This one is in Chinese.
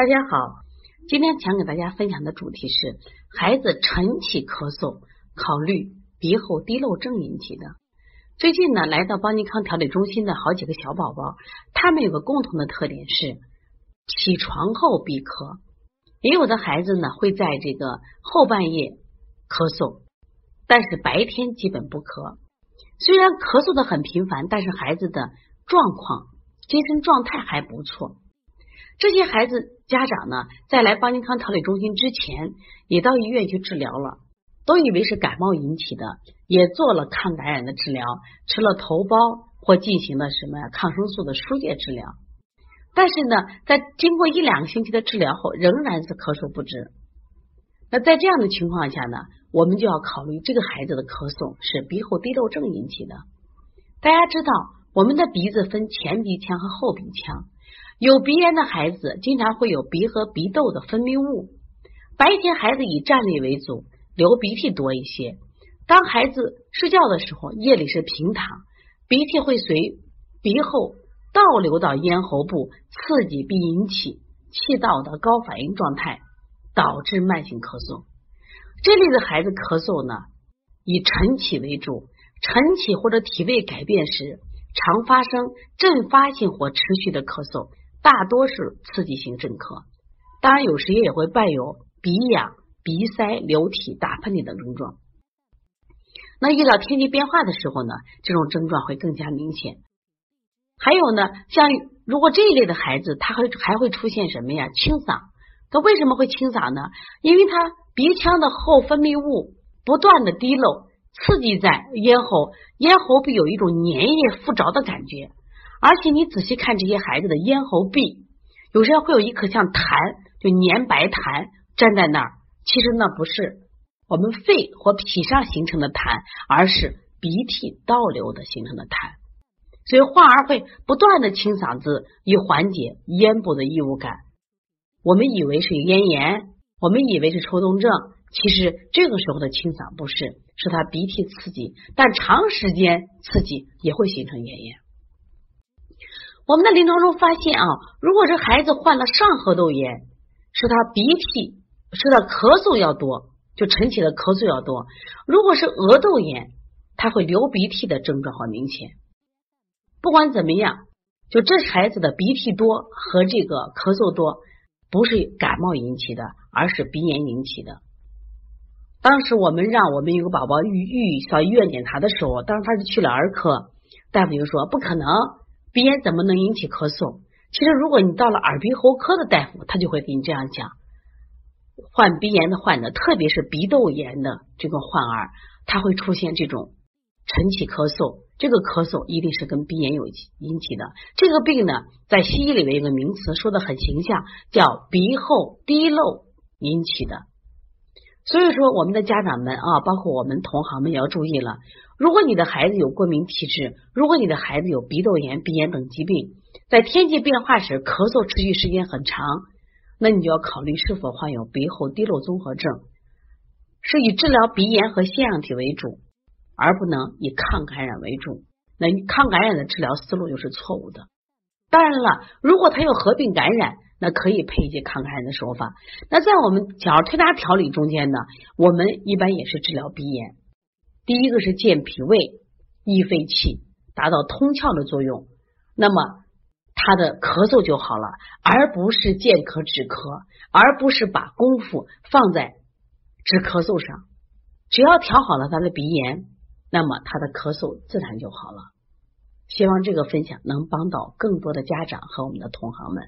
大家好，今天想给大家分享的主题是孩子晨起咳嗽，考虑鼻后滴漏症引起的。最近呢，来到邦尼康调理中心的好几个小宝宝，他们有个共同的特点是起床后闭咳，也有的孩子呢会在这个后半夜咳嗽，但是白天基本不咳。虽然咳嗽的很频繁，但是孩子的状况、精神状态还不错。这些孩子家长呢，在来邦尼康调理中心之前，也到医院去治疗了，都以为是感冒引起的，也做了抗感染的治疗，吃了头孢或进行了什么抗生素的输液治疗。但是呢，在经过一两个星期的治疗后，仍然是咳嗽不止。那在这样的情况下呢，我们就要考虑这个孩子的咳嗽是鼻后滴漏症引起的。大家知道，我们的鼻子分前鼻腔和后鼻腔。有鼻炎的孩子经常会有鼻和鼻窦的分泌物。白天孩子以站立为主，流鼻涕多一些。当孩子睡觉的时候，夜里是平躺，鼻涕会随鼻后倒流到咽喉部，刺激并引起气道的高反应状态，导致慢性咳嗽。这类的孩子咳嗽呢，以晨起为主，晨起或者体位改变时，常发生阵发性或持续的咳嗽。大多是刺激性镇咳，当然有时也会伴有鼻痒、鼻塞、流涕、打喷嚏等症状。那遇到天气变化的时候呢，这种症状会更加明显。还有呢，像如果这一类的孩子，他会还会出现什么呀？清嗓。他为什么会清嗓呢？因为他鼻腔的后分泌物不断的滴漏，刺激在咽喉，咽喉部有一种粘液附着的感觉。而且你仔细看这些孩子的咽喉壁，有时候会有一颗像痰，就粘白痰粘在那儿。其实那不是我们肺或脾上形成的痰，而是鼻涕倒流的形成的痰。所以患儿会不断的清嗓子，以缓解咽部的异物感。我们以为是咽炎，我们以为是抽动症，其实这个时候的清嗓不是，是他鼻涕刺激，但长时间刺激也会形成咽炎。我们的临床中发现啊，如果是孩子患了上颌窦炎，是他鼻涕是他咳嗽要多，就晨起的咳嗽要多；如果是额窦炎，他会流鼻涕的症状很明显。不管怎么样，就这孩子的鼻涕多和这个咳嗽多，不是感冒引起的，而是鼻炎引起的。当时我们让我们有个宝宝预预上医院检查的时候，当时他是去了儿科，大夫就说不可能。鼻炎怎么能引起咳嗽？其实，如果你到了耳鼻喉科的大夫，他就会给你这样讲：患鼻炎的患者，特别是鼻窦炎的这个患儿，他会出现这种晨起咳嗽。这个咳嗽一定是跟鼻炎有引起的。这个病呢，在西医里面有个名词说的很形象，叫鼻后滴漏引起的。所以说，我们的家长们啊，包括我们同行们也要注意了。如果你的孩子有过敏体质，如果你的孩子有鼻窦炎、鼻炎等疾病，在天气变化时咳嗽持续时间很长，那你就要考虑是否患有鼻后滴漏综合症，是以治疗鼻炎和腺样体为主，而不能以抗感染为主。那抗感染的治疗思路就是错误的。当然了，如果他有合并感染，那可以配一些抗感染的手法。那在我们小儿推拿调理中间呢，我们一般也是治疗鼻炎。第一个是健脾胃、益肺气，达到通窍的作用。那么他的咳嗽就好了，而不是健咳止咳，而不是把功夫放在止咳嗽上。只要调好了他的鼻炎，那么他的咳嗽自然就好了。希望这个分享能帮到更多的家长和我们的同行们。